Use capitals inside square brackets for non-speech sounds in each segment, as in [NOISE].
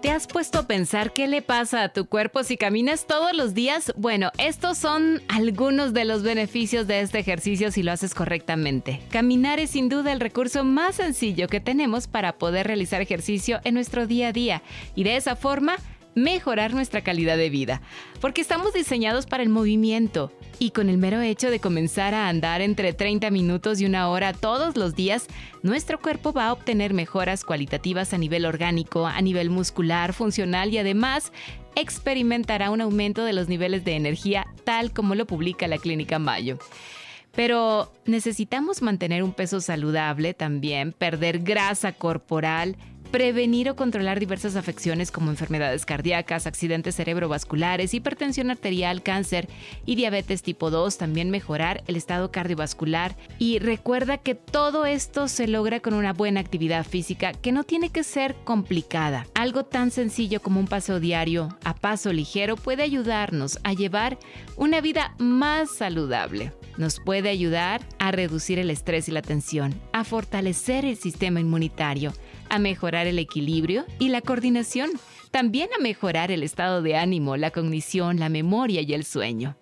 ¿Te has puesto a pensar qué le pasa a tu cuerpo si caminas todos los días? Bueno, estos son algunos de los beneficios de este ejercicio si lo haces correctamente. Caminar es sin duda el recurso más sencillo que tenemos para poder realizar ejercicio en nuestro día a día y de esa forma mejorar nuestra calidad de vida, porque estamos diseñados para el movimiento y con el mero hecho de comenzar a andar entre 30 minutos y una hora todos los días, nuestro cuerpo va a obtener mejoras cualitativas a nivel orgánico, a nivel muscular, funcional y además experimentará un aumento de los niveles de energía tal como lo publica la Clínica Mayo. Pero necesitamos mantener un peso saludable también, perder grasa corporal, prevenir o controlar diversas afecciones como enfermedades cardíacas, accidentes cerebrovasculares, hipertensión arterial, cáncer y diabetes tipo 2, también mejorar el estado cardiovascular. Y recuerda que todo esto se logra con una buena actividad física que no tiene que ser complicada. Algo tan sencillo como un paseo diario a paso ligero puede ayudarnos a llevar una vida más saludable. Nos puede ayudar a reducir el estrés y la tensión, a fortalecer el sistema inmunitario, a mejorar el equilibrio y la coordinación, también a mejorar el estado de ánimo, la cognición, la memoria y el sueño.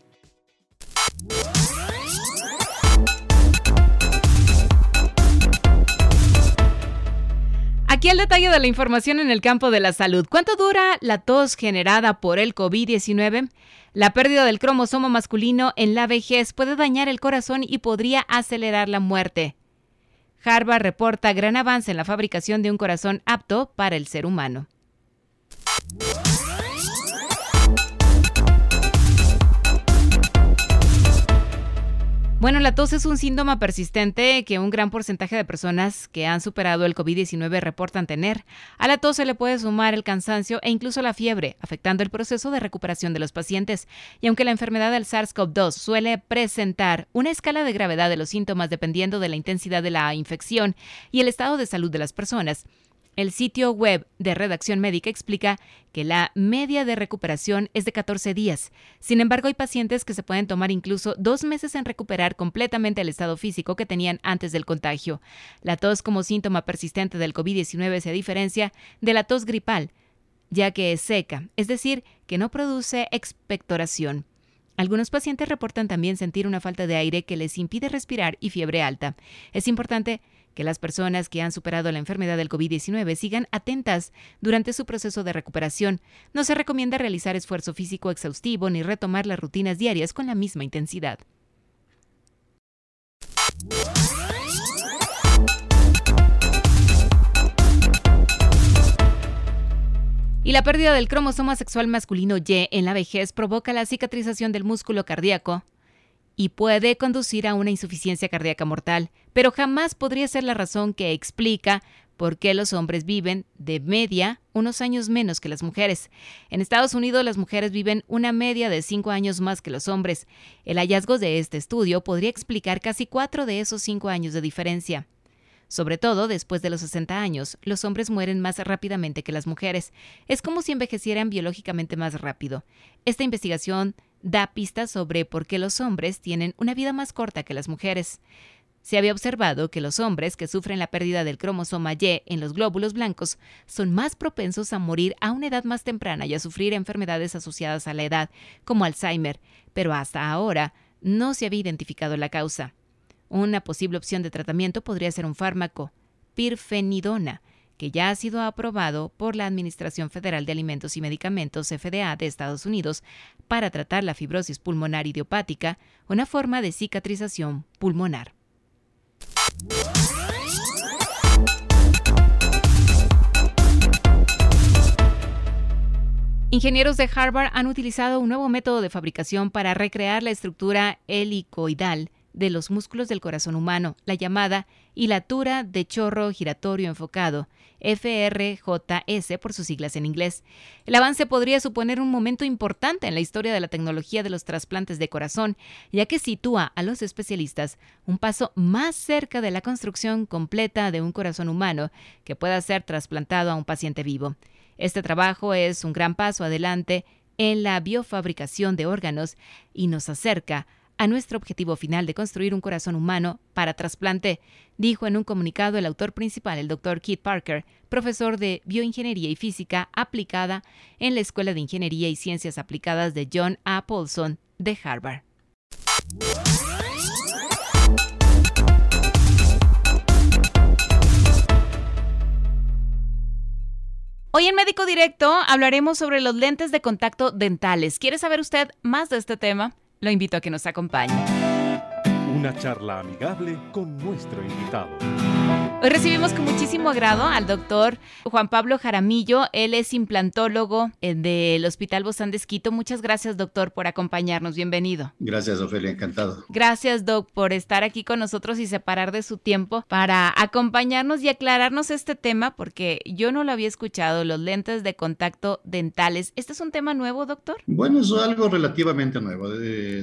Aquí el detalle de la información en el campo de la salud. ¿Cuánto dura la tos generada por el COVID-19? La pérdida del cromosoma masculino en la vejez puede dañar el corazón y podría acelerar la muerte. Harvard reporta gran avance en la fabricación de un corazón apto para el ser humano. Bueno, la tos es un síntoma persistente que un gran porcentaje de personas que han superado el COVID-19 reportan tener. A la tos se le puede sumar el cansancio e incluso la fiebre, afectando el proceso de recuperación de los pacientes. Y aunque la enfermedad del SARS-CoV-2 suele presentar una escala de gravedad de los síntomas dependiendo de la intensidad de la infección y el estado de salud de las personas, el sitio web de Redacción Médica explica que la media de recuperación es de 14 días. Sin embargo, hay pacientes que se pueden tomar incluso dos meses en recuperar completamente el estado físico que tenían antes del contagio. La tos como síntoma persistente del COVID-19 se diferencia de la tos gripal, ya que es seca, es decir, que no produce expectoración. Algunos pacientes reportan también sentir una falta de aire que les impide respirar y fiebre alta. Es importante que las personas que han superado la enfermedad del COVID-19 sigan atentas durante su proceso de recuperación. No se recomienda realizar esfuerzo físico exhaustivo ni retomar las rutinas diarias con la misma intensidad. Y la pérdida del cromosoma sexual masculino Y en la vejez provoca la cicatrización del músculo cardíaco, y puede conducir a una insuficiencia cardíaca mortal, pero jamás podría ser la razón que explica por qué los hombres viven de media unos años menos que las mujeres. En Estados Unidos las mujeres viven una media de cinco años más que los hombres. El hallazgo de este estudio podría explicar casi cuatro de esos cinco años de diferencia. Sobre todo después de los 60 años, los hombres mueren más rápidamente que las mujeres. Es como si envejecieran biológicamente más rápido. Esta investigación da pistas sobre por qué los hombres tienen una vida más corta que las mujeres. Se había observado que los hombres que sufren la pérdida del cromosoma Y en los glóbulos blancos son más propensos a morir a una edad más temprana y a sufrir enfermedades asociadas a la edad, como Alzheimer, pero hasta ahora no se había identificado la causa. Una posible opción de tratamiento podría ser un fármaco, pirfenidona, que ya ha sido aprobado por la Administración Federal de Alimentos y Medicamentos FDA de Estados Unidos para tratar la fibrosis pulmonar idiopática, una forma de cicatrización pulmonar. Ingenieros de Harvard han utilizado un nuevo método de fabricación para recrear la estructura helicoidal de los músculos del corazón humano, la llamada hilatura de chorro giratorio enfocado, FRJS por sus siglas en inglés. El avance podría suponer un momento importante en la historia de la tecnología de los trasplantes de corazón, ya que sitúa a los especialistas un paso más cerca de la construcción completa de un corazón humano que pueda ser trasplantado a un paciente vivo. Este trabajo es un gran paso adelante en la biofabricación de órganos y nos acerca a nuestro objetivo final de construir un corazón humano para trasplante, dijo en un comunicado el autor principal, el Dr. Keith Parker, profesor de bioingeniería y física aplicada en la Escuela de Ingeniería y Ciencias Aplicadas de John A. Paulson de Harvard. Hoy en Médico Directo hablaremos sobre los lentes de contacto dentales. ¿Quiere saber usted más de este tema? Lo invito a que nos acompañe. Una charla amigable con nuestro invitado. Hoy recibimos con muchísimo agrado al doctor Juan Pablo Jaramillo. Él es implantólogo eh, del Hospital Bozán de Esquito. Muchas gracias, doctor, por acompañarnos. Bienvenido. Gracias, Ofelia. Encantado. Gracias, doc, por estar aquí con nosotros y separar de su tiempo para acompañarnos y aclararnos este tema, porque yo no lo había escuchado, los lentes de contacto dentales. ¿Este es un tema nuevo, doctor? Bueno, es algo relativamente nuevo,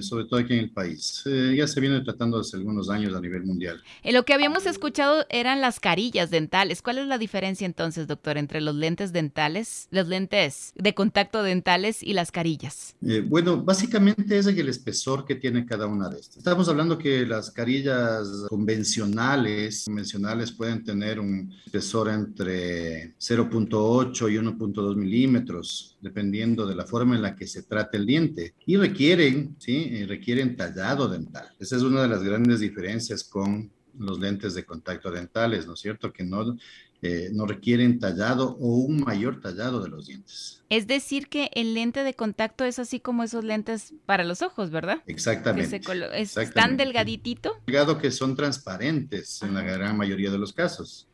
sobre todo aquí en el país. Eh, ya se viene tratando hace algunos años a nivel mundial. En lo que habíamos escuchado eran las carillas dentales. ¿Cuál es la diferencia entonces, doctor, entre los lentes dentales, los lentes de contacto dentales y las carillas? Eh, bueno, básicamente es el espesor que tiene cada una de estas. Estamos hablando que las carillas convencionales, convencionales pueden tener un espesor entre 0.8 y 1.2 milímetros, dependiendo de la forma en la que se trate el diente. Y requieren, ¿sí? Eh, requieren tallado dental. Esa es una de las grandes diferencias con los lentes de contacto dentales, ¿no es cierto? Que no, eh, no requieren tallado o un mayor tallado de los dientes. Es decir, que el lente de contacto es así como esos lentes para los ojos, ¿verdad? Exactamente. es tan delgaditito. Delgado que son transparentes en la gran mayoría de los casos.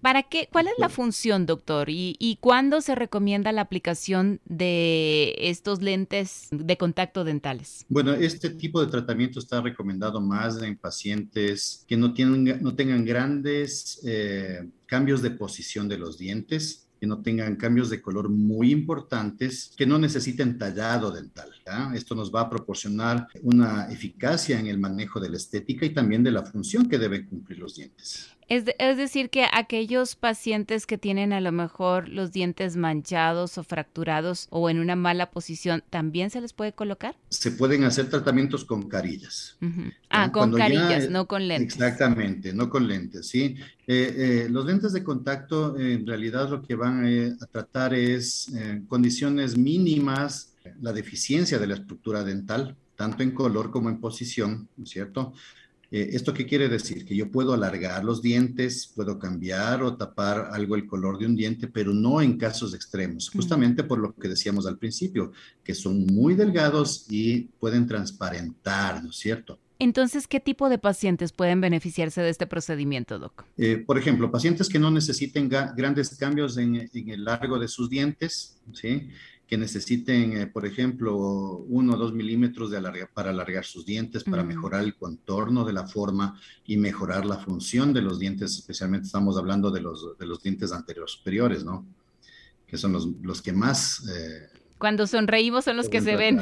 ¿Para qué? ¿Cuál es la función, doctor? ¿Y, cuándo se recomienda la aplicación de estos lentes de contacto dentales? Bueno, este tipo de tratamiento está recomendado más en pacientes que no, tienen, no tengan grandes eh, cambios de posición de los dientes, que no tengan cambios de color muy importantes, que no necesiten tallado dental. Esto nos va a proporcionar una eficacia en el manejo de la estética y también de la función que deben cumplir los dientes. Es, es, decir, que aquellos pacientes que tienen a lo mejor los dientes manchados o fracturados o en una mala posición, ¿también se les puede colocar? Se pueden hacer tratamientos con carillas. Ah, con carillas, no con lentes. Exactamente, no con lentes, ¿sí? Eh, eh, los lentes de contacto en realidad lo que van eh, a tratar es condiciones mínimas, la deficiencia de la estructura dental, tanto en color como en posición, ¿no es cierto? Eh, ¿Esto qué quiere decir? Que yo puedo alargar los dientes, puedo cambiar o tapar algo el color de un diente, pero no en casos extremos, justamente por lo que decíamos al principio, que son muy delgados y pueden transparentar, ¿no es cierto? Entonces, ¿qué tipo de pacientes pueden beneficiarse de este procedimiento, Doc? Eh, por ejemplo, pacientes que no necesiten grandes cambios en, en, el largo de sus dientes, ¿sí? Que necesiten, eh, por ejemplo, uno o dos milímetros de para alargar sus dientes, para mejorar el contorno de la forma y mejorar la función de los dientes, especialmente estamos hablando de los, de los dientes anteriores superiores, ¿no? Que son los, los que más... Eh, Cuando sonreímos son los que se ven.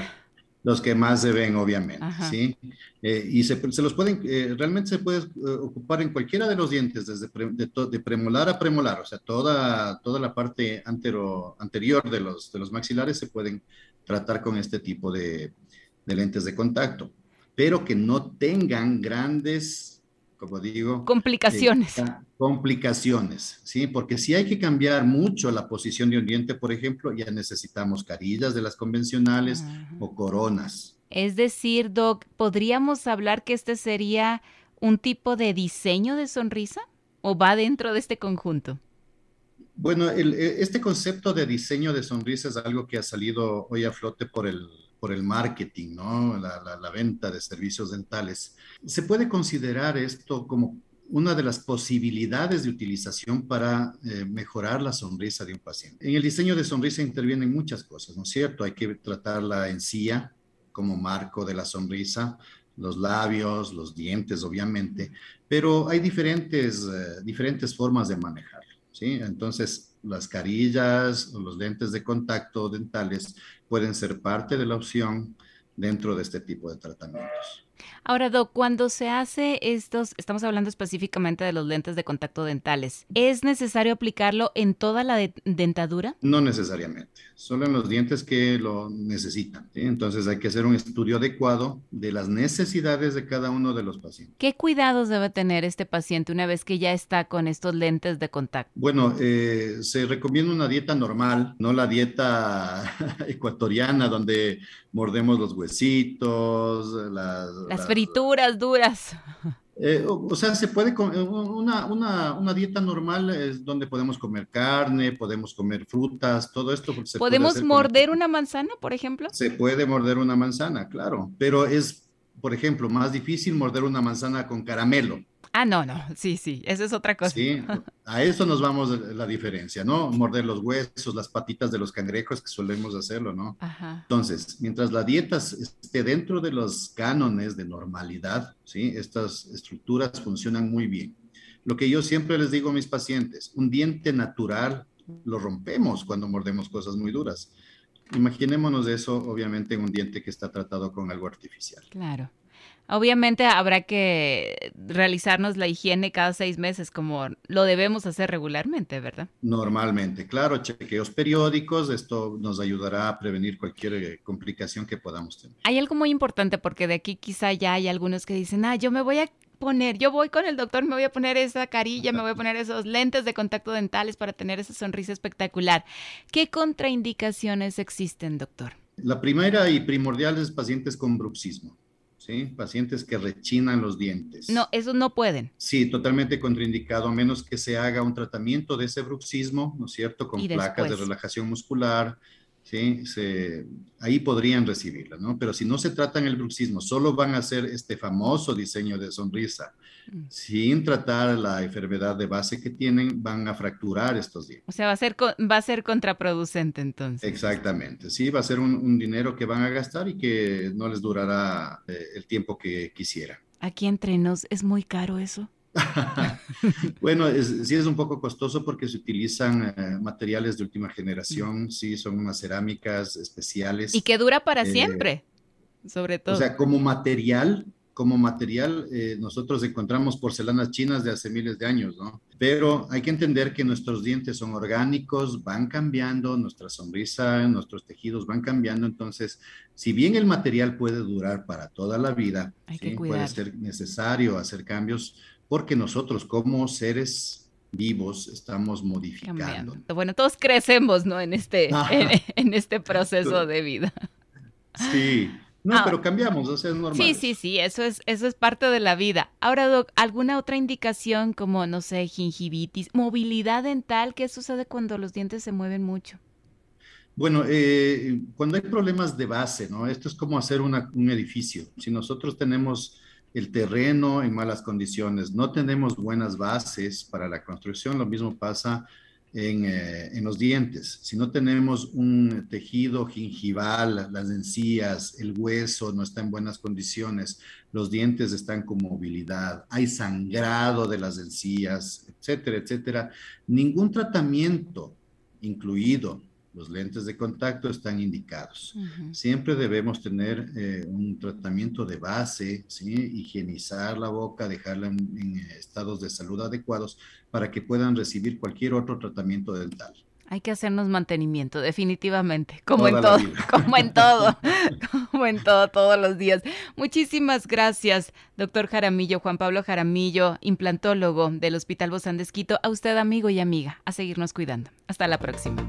Los que más se ven, obviamente, ¿sí? Eh, y se, se, los pueden, eh, realmente se puede eh, ocupar en cualquiera de los dientes, desde de, premolar a premolar, o sea, toda, toda la parte antero, anterior de los, de los maxilares se pueden tratar con este tipo de, de lentes de contacto, pero que no tengan grandes como digo. Complicaciones. Eh, complicaciones, ¿sí? Porque si hay que cambiar mucho la posición de un diente, por ejemplo, ya necesitamos carillas de las convencionales o coronas. Es decir, Doc, ¿podríamos hablar que este sería un tipo de diseño de sonrisa o va dentro de este conjunto? Bueno, e, este concepto de diseño de sonrisa es algo que ha salido hoy a flote por el por el marketing, ¿no? La, venta de servicios dentales. Se puede considerar esto como una de las posibilidades de utilización para eh, mejorar la sonrisa de un paciente. En el diseño de sonrisa intervienen muchas cosas, ¿no es cierto? Hay que tratar la encía, como marco de la sonrisa, los labios, los dientes, obviamente, pero hay diferentes, eh, diferentes formas de manejarlo, ¿sí? Entonces, las carillas o los lentes de contacto dentales pueden ser parte de la opción dentro de este tipo de tratamientos. Ahora, Doc, cuando se hace estos, estamos hablando específicamente de los lentes de contacto dentales, ¿es necesario aplicarlo en toda la dentadura? No necesariamente, solo en los dientes que lo necesitan. Entonces hay que hacer un estudio adecuado de las necesidades de cada uno de los pacientes. ¿Qué cuidados debe tener este paciente una vez que ya está con estos lentes de contacto? Bueno, eh, se recomienda una dieta normal, no la dieta [LAUGHS] ecuatoriana donde mordemos los huesitos, las las frituras duras. Eh, o, sea, se puede comer una, una, una, dieta normal es donde podemos comer carne, podemos comer frutas, todo esto. ¿Podemos morder una manzana, por ejemplo? Se puede morder una manzana, claro, pero es, por ejemplo, más difícil morder una manzana con caramelo. Ah, no, no, sí, sí, eso es otra cosa. Sí, a eso nos vamos la diferencia, ¿no? Morder los huesos, las patitas de los cangrejos que solemos hacerlo, ¿no? Ajá. Entonces, mientras la dieta esté dentro de los cánones de normalidad, ¿sí? Estas estructuras funcionan muy bien. Lo que yo siempre les digo a mis pacientes, un diente natural lo rompemos cuando mordemos cosas muy duras. Imaginémonos eso, obviamente, en un diente que está tratado con algo artificial. Claro. Obviamente habrá que realizarnos la higiene cada seis meses, como lo debemos hacer regularmente, ¿verdad? Normalmente, claro, chequeos periódicos, esto nos ayudará a prevenir cualquier eh, complicación que podamos tener. Hay algo muy importante porque de aquí quizá ya hay algunos que dicen, ah, yo me voy a poner, yo voy con el doctor, me voy a poner esa carilla, me voy a poner esos lentes de contacto dentales para tener esa sonrisa espectacular. ¿Qué contraindicaciones existen, doctor? La primera y primordial es pacientes con bruxismo. ¿Sí? Pacientes que rechinan los dientes. No, esos no pueden. Sí, totalmente contraindicado, a menos que se haga un tratamiento de ese bruxismo, ¿no es cierto? Con placas de relajación muscular, ¿sí? Se, ahí podrían recibirla, ¿no? Pero si no se tratan el bruxismo, solo van a hacer este famoso diseño de sonrisa, mm. sin tratar la enfermedad de base que tienen, van a fracturar estos dientes. O sea, va a ser, va a ser contraproducente entonces. Exactamente, sí, va a ser un, dinero que van a gastar y que no les durará eh, el tiempo que quisiera. Aquí entre nos, ¿es muy caro eso? [LAUGHS] bueno, sí es un poco costoso porque se utilizan eh, materiales de última generación, sí, son unas cerámicas especiales. Y que dura para eh, siempre, sobre todo. O sea, como material, como material, eh, nosotros encontramos porcelanas chinas de hace miles de años, ¿no? Pero hay que entender que nuestros dientes son orgánicos, van cambiando, nuestra sonrisa, nuestros tejidos van cambiando, entonces, si bien el material puede durar para toda la vida, puede ser necesario hacer cambios porque nosotros como seres vivos estamos modificando. Bueno, todos crecemos, ¿no? En este, en, este proceso de vida. Sí. No, ah. pero cambiamos, o sea, es normal. Sí, sí, sí, eso es, eso es parte de la vida. Ahora, Doc, ¿alguna otra indicación como, no sé, gingivitis, movilidad dental? ¿Qué sucede cuando los dientes se mueven mucho? Bueno, eh, cuando hay problemas de base, ¿no? Esto es como hacer un edificio. Si nosotros tenemos el terreno en malas condiciones, no tenemos buenas bases para la construcción, lo mismo pasa en, eh, en, los dientes. Si no tenemos un tejido gingival, las encías, el hueso no está en buenas condiciones, los dientes están con movilidad, hay sangrado de las encías, etcétera, etcétera, ningún tratamiento incluido los lentes de contacto están indicados. Siempre debemos tener eh, un tratamiento de base, ¿sí? higienizar la boca, dejarla en, estados de salud adecuados para que puedan recibir cualquier otro tratamiento dental. Hay que hacernos mantenimiento, definitivamente, como en todo, como en todo, [LAUGHS] como en todo, todos los días. Muchísimas gracias, doctor Jaramillo, Juan Pablo Jaramillo, implantólogo del Hospital Bozán de Esquito. A usted, amigo y amiga, a seguirnos cuidando. Hasta la próxima.